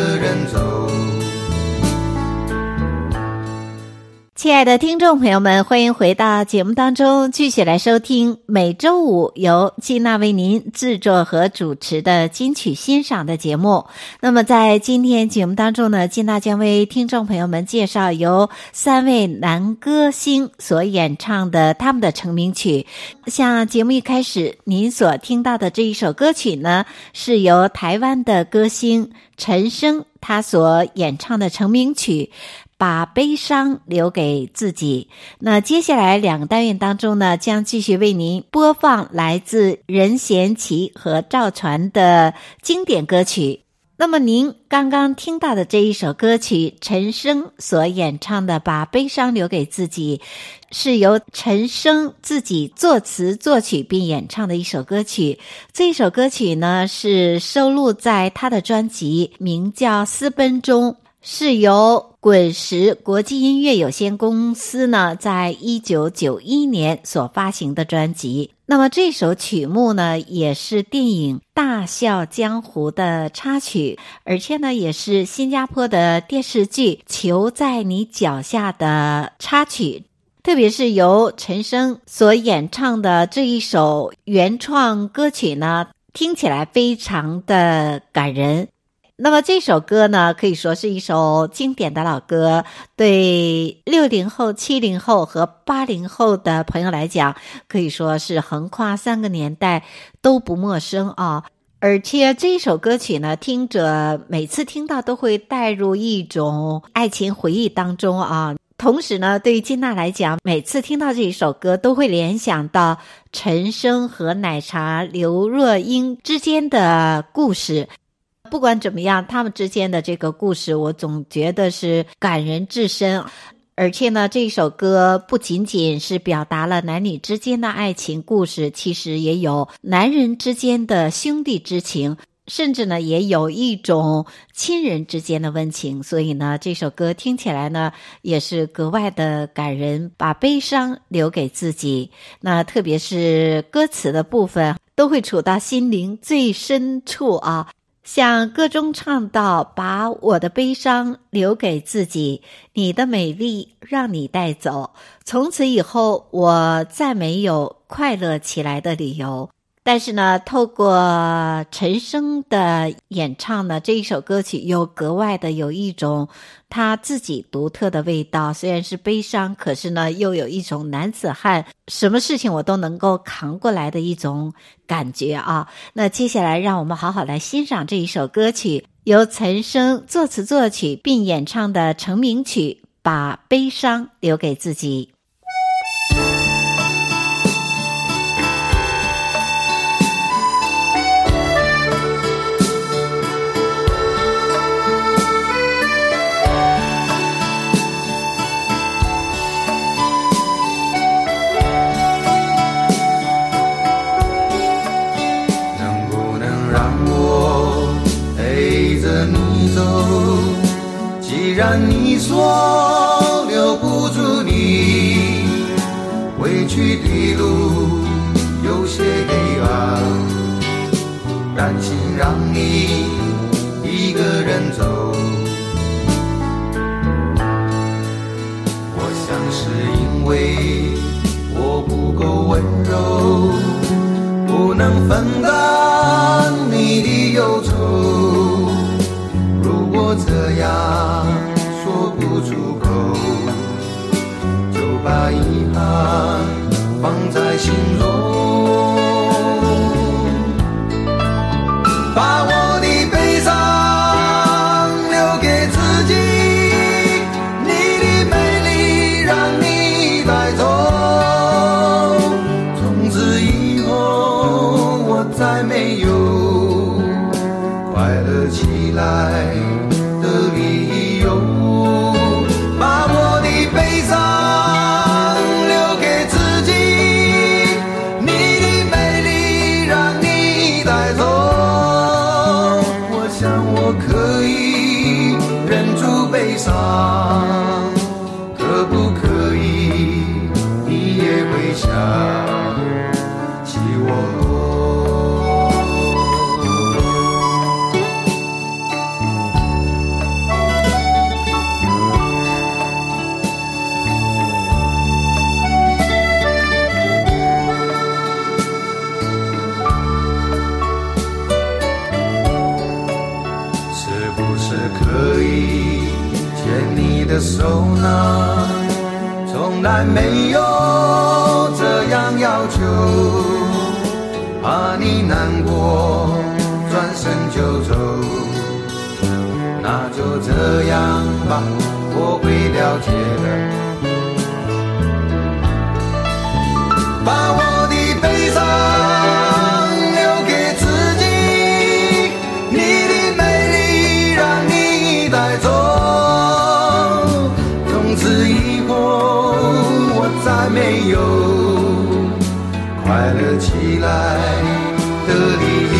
个人走。亲爱的听众朋友们，欢迎回到节目当中，继续来收听每周五由金娜为您制作和主持的金曲欣赏的节目。那么在今天节目当中呢，金娜将为听众朋友们介绍由三位男歌星所演唱的他们的成名曲。像节目一开始您所听到的这一首歌曲呢，是由台湾的歌星陈升他所演唱的成名曲。把悲伤留给自己。那接下来两个单元当中呢，将继续为您播放来自任贤齐和赵传的经典歌曲。那么您刚刚听到的这一首歌曲，陈升所演唱的《把悲伤留给自己》，是由陈升自己作词作曲并演唱的一首歌曲。这首歌曲呢，是收录在他的专辑，名叫《私奔》中。是由滚石国际音乐有限公司呢，在一九九一年所发行的专辑。那么这首曲目呢，也是电影《大笑江湖》的插曲，而且呢，也是新加坡的电视剧《球在你脚下》的插曲。特别是由陈升所演唱的这一首原创歌曲呢，听起来非常的感人。那么这首歌呢，可以说是一首经典的老歌，对六零后、七零后和八零后的朋友来讲，可以说是横跨三个年代都不陌生啊。而且这首歌曲呢，听着每次听到都会带入一种爱情回忆当中啊。同时呢，对于金娜来讲，每次听到这一首歌，都会联想到陈升和奶茶刘若英之间的故事。不管怎么样，他们之间的这个故事，我总觉得是感人至深。而且呢，这首歌不仅仅是表达了男女之间的爱情故事，其实也有男人之间的兄弟之情，甚至呢，也有一种亲人之间的温情。所以呢，这首歌听起来呢，也是格外的感人，把悲伤留给自己。那特别是歌词的部分，都会触到心灵最深处啊。像歌中唱到：“把我的悲伤留给自己，你的美丽让你带走，从此以后我再没有快乐起来的理由。”但是呢，透过陈升的演唱呢，这一首歌曲又格外的有一种他自己独特的味道。虽然是悲伤，可是呢，又有一种男子汉，什么事情我都能够扛过来的一种感觉啊。那接下来，让我们好好来欣赏这一首歌曲，由陈升作词作曲并演唱的成名曲《把悲伤留给自己》。然你说留不住你，回去的路有些黑暗，担心让你一个人走。我想是因为我不够温柔，不能分担心中，起我是不是可以牵你的手呢？从来没有。怕你难过，转身就走。那就这样吧，我会了解的。把我的悲伤留给自己，你的美丽让你带走。从此以后，我再没有。快乐起来的力量。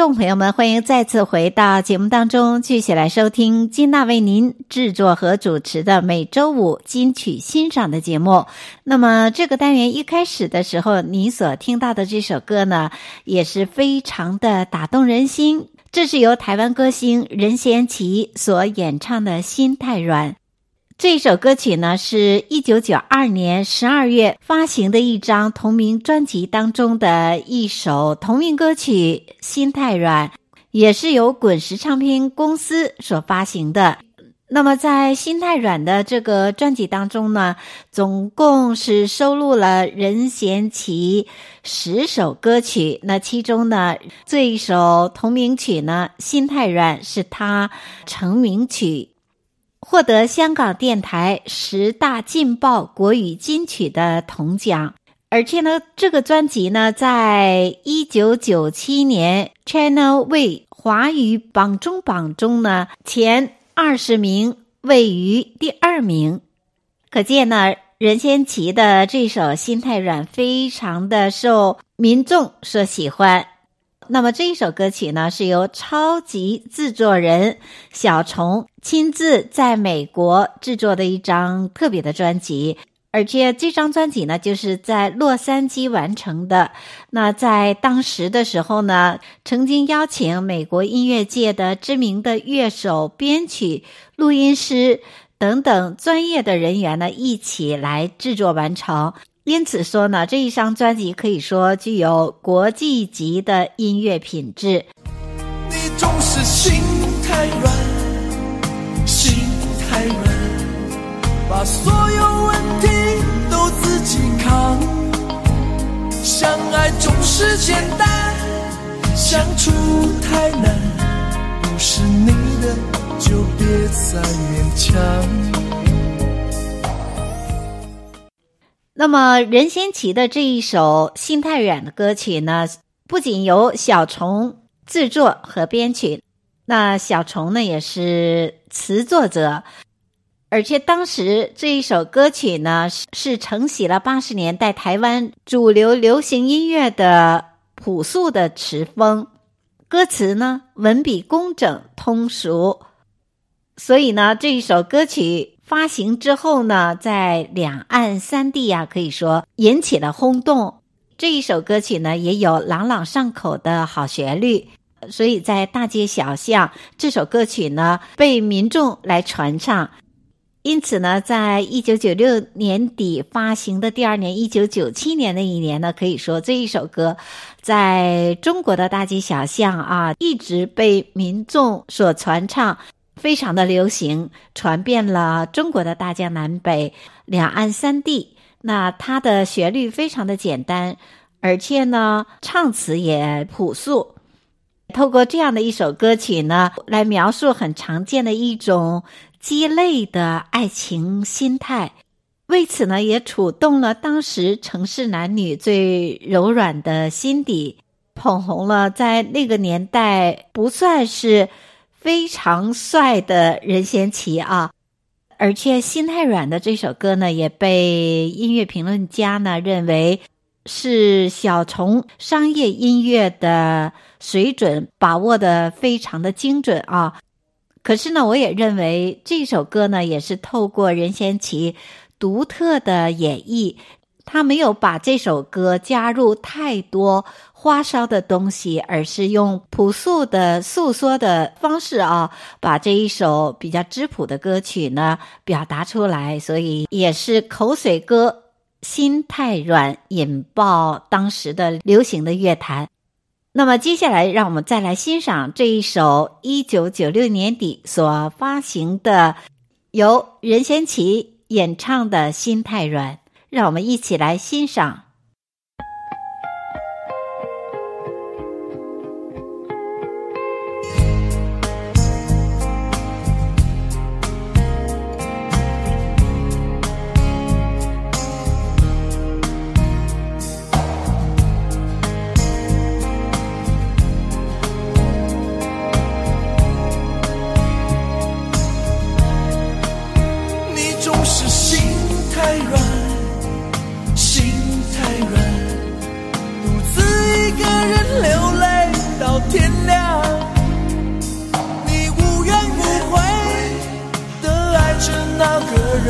众朋友们，欢迎再次回到节目当中，继续来收听金娜为您制作和主持的每周五金曲欣赏的节目。那么这个单元一开始的时候，你所听到的这首歌呢，也是非常的打动人心。这是由台湾歌星任贤齐所演唱的《心太软》。这首歌曲呢，是一九九二年十二月发行的一张同名专辑当中的一首同名歌曲《心太软》，也是由滚石唱片公司所发行的。那么，在《心太软》的这个专辑当中呢，总共是收录了任贤齐十首歌曲。那其中呢，这一首同名曲呢，《心太软》是他成名曲。获得香港电台十大劲爆国语金曲的铜奖，而且呢，这个专辑呢，在一九九七年 Channel V 华语榜中榜中呢，前二十名位于第二名，可见呢，任贤齐的这首《心太软》非常的受民众所喜欢。那么这一首歌曲呢，是由超级制作人小虫亲自在美国制作的一张特别的专辑，而且这张专辑呢，就是在洛杉矶完成的。那在当时的时候呢，曾经邀请美国音乐界的知名的乐手、编曲、录音师等等专业的人员呢，一起来制作完成。因此说呢，这一张专辑可以说具有国际级的音乐品质。你总是心太软，心太软，把所有问题都自己扛。相爱总是简单，相处太难，不是你的就别再勉强。那么任贤齐的这一首《心太软》的歌曲呢，不仅由小虫制作和编曲，那小虫呢也是词作者，而且当时这一首歌曲呢是是承袭了八十年代台湾主流流行音乐的朴素的词风，歌词呢文笔工整通俗，所以呢这一首歌曲。发行之后呢，在两岸三地啊，可以说引起了轰动。这一首歌曲呢，也有朗朗上口的好旋律，所以在大街小巷，这首歌曲呢被民众来传唱。因此呢，在一九九六年底发行的第二年，一九九七年那一年呢，可以说这一首歌在中国的大街小巷啊，一直被民众所传唱。非常的流行，传遍了中国的大江南北、两岸三地。那它的旋律非常的简单，而且呢，唱词也朴素。透过这样的一首歌曲呢，来描述很常见的一种鸡肋的爱情心态，为此呢，也触动了当时城市男女最柔软的心底，捧红了在那个年代不算是。非常帅的任贤齐啊，而且《心太软》的这首歌呢，也被音乐评论家呢认为是小虫商业音乐的水准把握的非常的精准啊。可是呢，我也认为这首歌呢，也是透过任贤齐独特的演绎。他没有把这首歌加入太多花哨的东西，而是用朴素的诉说的方式啊，把这一首比较质朴的歌曲呢表达出来，所以也是口水歌《心太软》引爆当时的流行的乐坛。那么接下来，让我们再来欣赏这一首一九九六年底所发行的由任贤齐演唱的《心太软》。让我们一起来欣赏。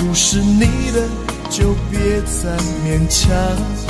不是你的就别再勉强。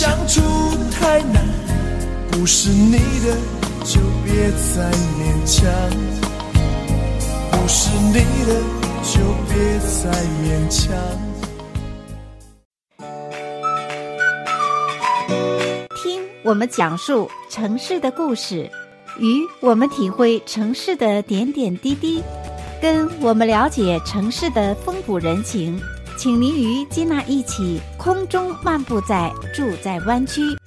相处太难，不是你的就别再勉强，不是你的就别再勉强。听我们讲述城市的故事，与我们体会城市的点点滴滴。跟我们了解城市的风土人情，请您与吉娜一起空中漫步在住在湾区。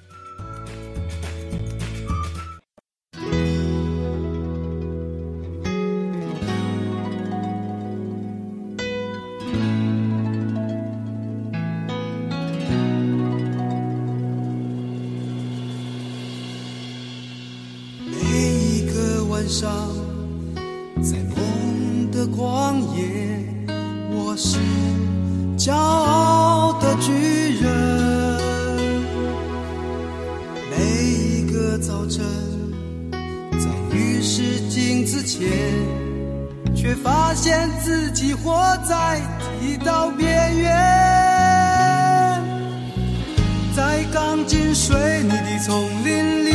丛林里。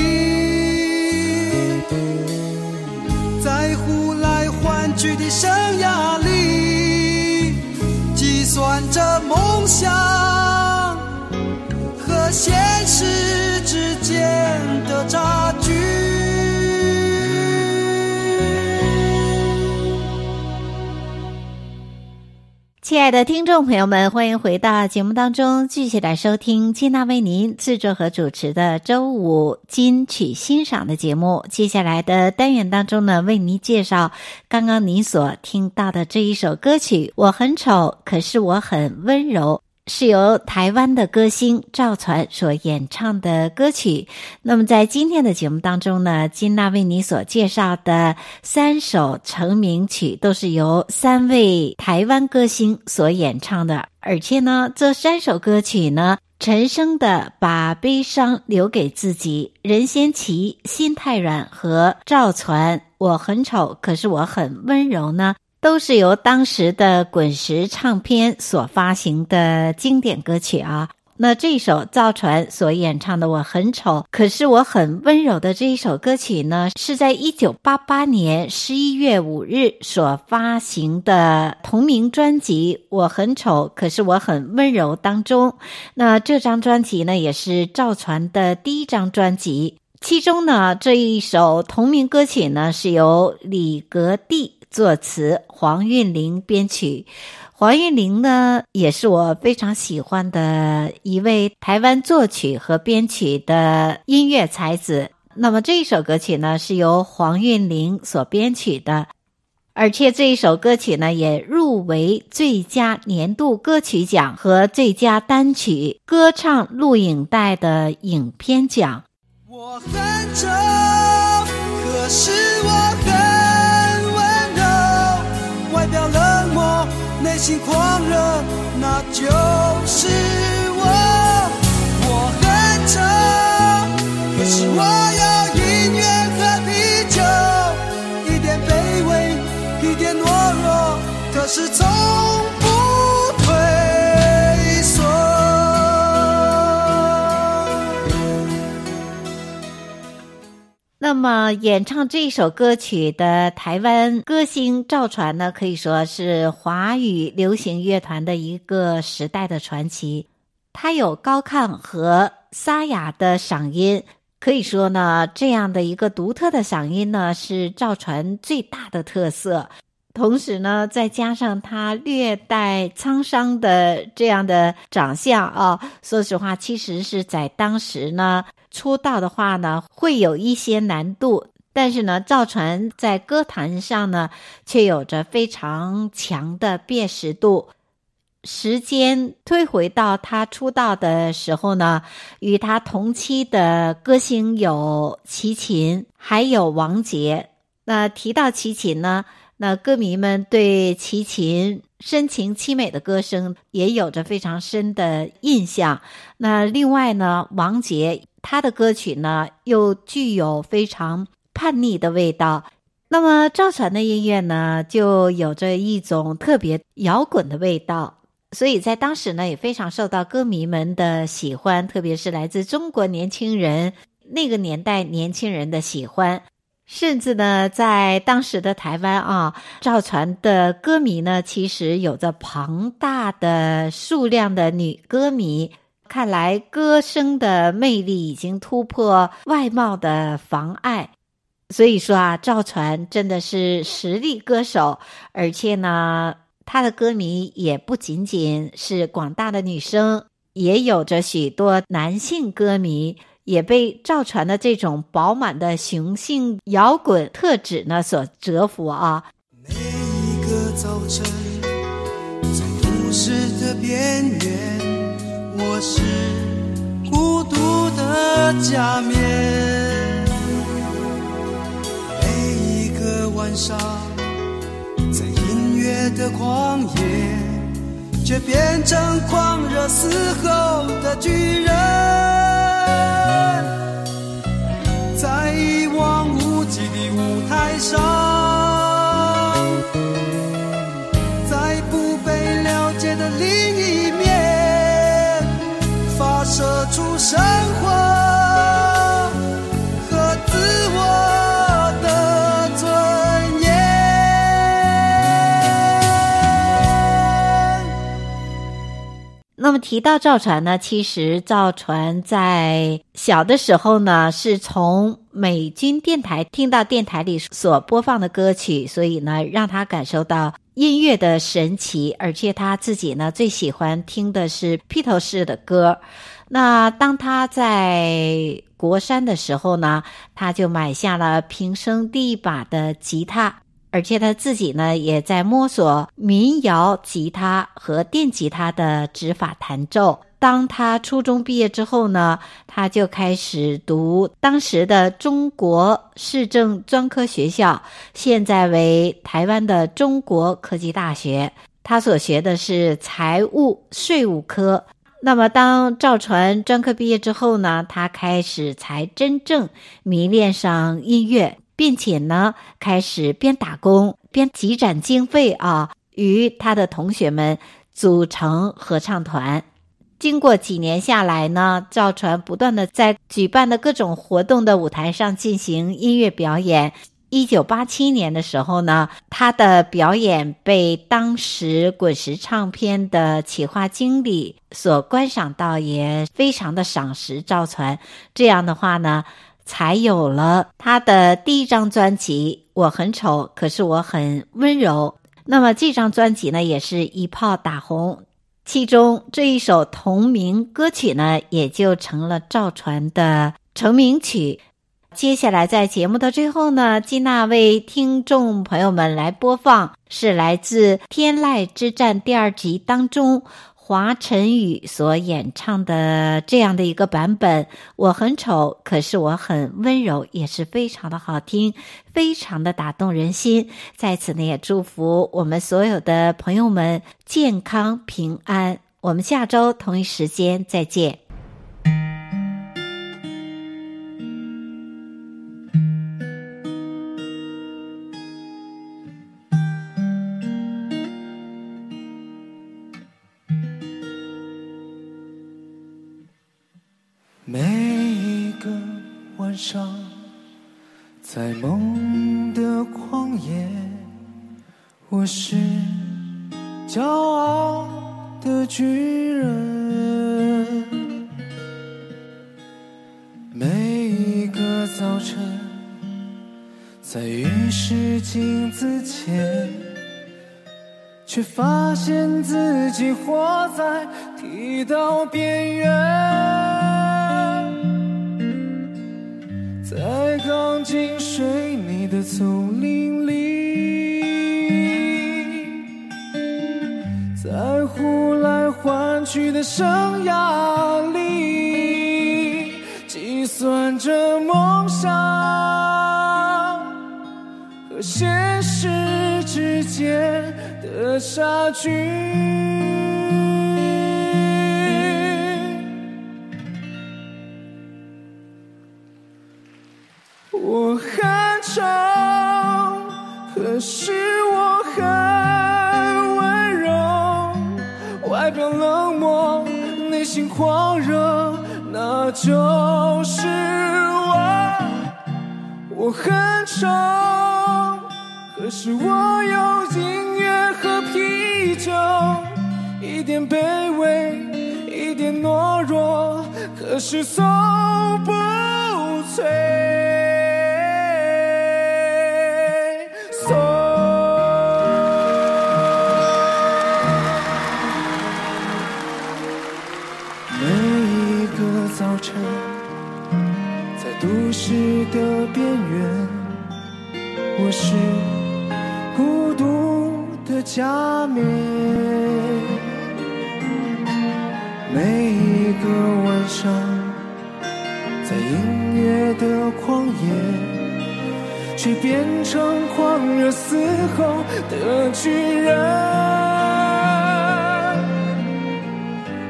在呼来唤去的生涯里，计算着梦想和现实之间的差距。亲爱的听众朋友们，欢迎回到节目当中，继续来收听金娜为您制作和主持的周五金曲欣赏的节目。接下来的单元当中呢，为您介绍刚刚您所听到的这一首歌曲《我很丑，可是我很温柔》。是由台湾的歌星赵传所演唱的歌曲。那么，在今天的节目当中呢，金娜为你所介绍的三首成名曲，都是由三位台湾歌星所演唱的。而且呢，这三首歌曲呢，陈升的《把悲伤留给自己》，任贤齐《心太软》和赵传《我很丑，可是我很温柔》呢。都是由当时的滚石唱片所发行的经典歌曲啊。那这首赵传所演唱的《我很丑，可是我很温柔》的这一首歌曲呢，是在一九八八年十一月五日所发行的同名专辑《我很丑，可是我很温柔》当中。那这张专辑呢，也是赵传的第一张专辑。其中呢，这一首同名歌曲呢，是由李格弟。作词黄韵玲编曲，黄韵玲呢也是我非常喜欢的一位台湾作曲和编曲的音乐才子。那么这一首歌曲呢是由黄韵玲所编曲的，而且这一首歌曲呢也入围最佳年度歌曲奖和最佳单曲歌唱录影带的影片奖。我很丑，可是我心狂热，那就是我。我很丑，可是我有音乐和啤酒，一点卑微，一点懦弱，可是从那么，演唱这首歌曲的台湾歌星赵传呢，可以说是华语流行乐团的一个时代的传奇。他有高亢和沙哑的嗓音，可以说呢，这样的一个独特的嗓音呢，是赵传最大的特色。同时呢，再加上他略带沧桑的这样的长相啊，说实话，其实是在当时呢。出道的话呢，会有一些难度，但是呢，赵传在歌坛上呢，却有着非常强的辨识度。时间推回到他出道的时候呢，与他同期的歌星有齐秦，还有王杰。那提到齐秦呢，那歌迷们对齐秦深情凄美的歌声也有着非常深的印象。那另外呢，王杰。他的歌曲呢，又具有非常叛逆的味道。那么赵传的音乐呢，就有着一种特别摇滚的味道，所以在当时呢，也非常受到歌迷们的喜欢，特别是来自中国年轻人那个年代年轻人的喜欢。甚至呢，在当时的台湾啊，赵传的歌迷呢，其实有着庞大的数量的女歌迷。看来歌声的魅力已经突破外貌的妨碍，所以说啊，赵传真的是实力歌手，而且呢，他的歌迷也不仅仅是广大的女生，也有着许多男性歌迷，也被赵传的这种饱满的雄性摇滚特质呢所折服啊。每一个早晨，在都市的边缘。我是孤独的假面，每一个晚上，在音乐的旷野，却变成狂热嘶吼的巨人，在一望无际的舞台上。提到赵传呢，其实赵传在小的时候呢，是从美军电台听到电台里所播放的歌曲，所以呢，让他感受到音乐的神奇，而且他自己呢，最喜欢听的是披头士的歌。那当他在国山的时候呢，他就买下了平生第一把的吉他，而且他自己呢也在摸索民谣吉他和电吉他的指法弹奏。当他初中毕业之后呢，他就开始读当时的中国市政专科学校，现在为台湾的中国科技大学。他所学的是财务税务科。那么，当赵传专科毕业之后呢，他开始才真正迷恋上音乐，并且呢，开始边打工边积攒经费啊，与他的同学们组成合唱团。经过几年下来呢，赵传不断的在举办的各种活动的舞台上进行音乐表演。一九八七年的时候呢，他的表演被当时滚石唱片的企划经理所观赏到，也非常的赏识赵传。这样的话呢，才有了他的第一张专辑《我很丑，可是我很温柔》。那么这张专辑呢，也是一炮打红，其中这一首同名歌曲呢，也就成了赵传的成名曲。接下来，在节目的最后呢，金娜为听众朋友们来播放，是来自《天籁之战》第二集当中华晨宇所演唱的这样的一个版本。我很丑，可是我很温柔，也是非常的好听，非常的打动人心。在此呢，也祝福我们所有的朋友们健康平安。我们下周同一时间再见。室镜子前，却发现自己活在剃刀边缘。在钢筋水泥的丛林里，在呼来唤去的生涯里，计算着梦想和现实之间的差距。我很丑可是我很温柔，外表冷漠，内心狂热，那就是我。我很丑，可是我有音乐和啤酒，一点卑微，一点懦弱，可是从不脆。变成狂热嘶吼的巨人，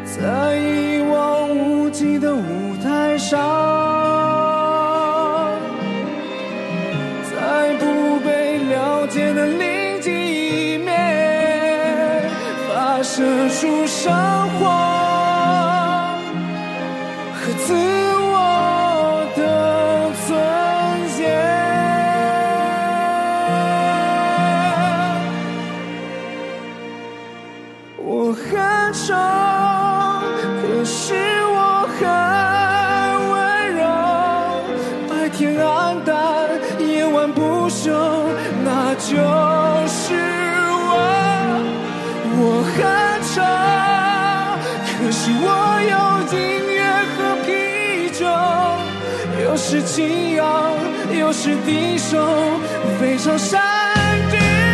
在一望无际的舞台上，在不被了解的另一面，发射出生活是情友，又是敌手，非常善妒。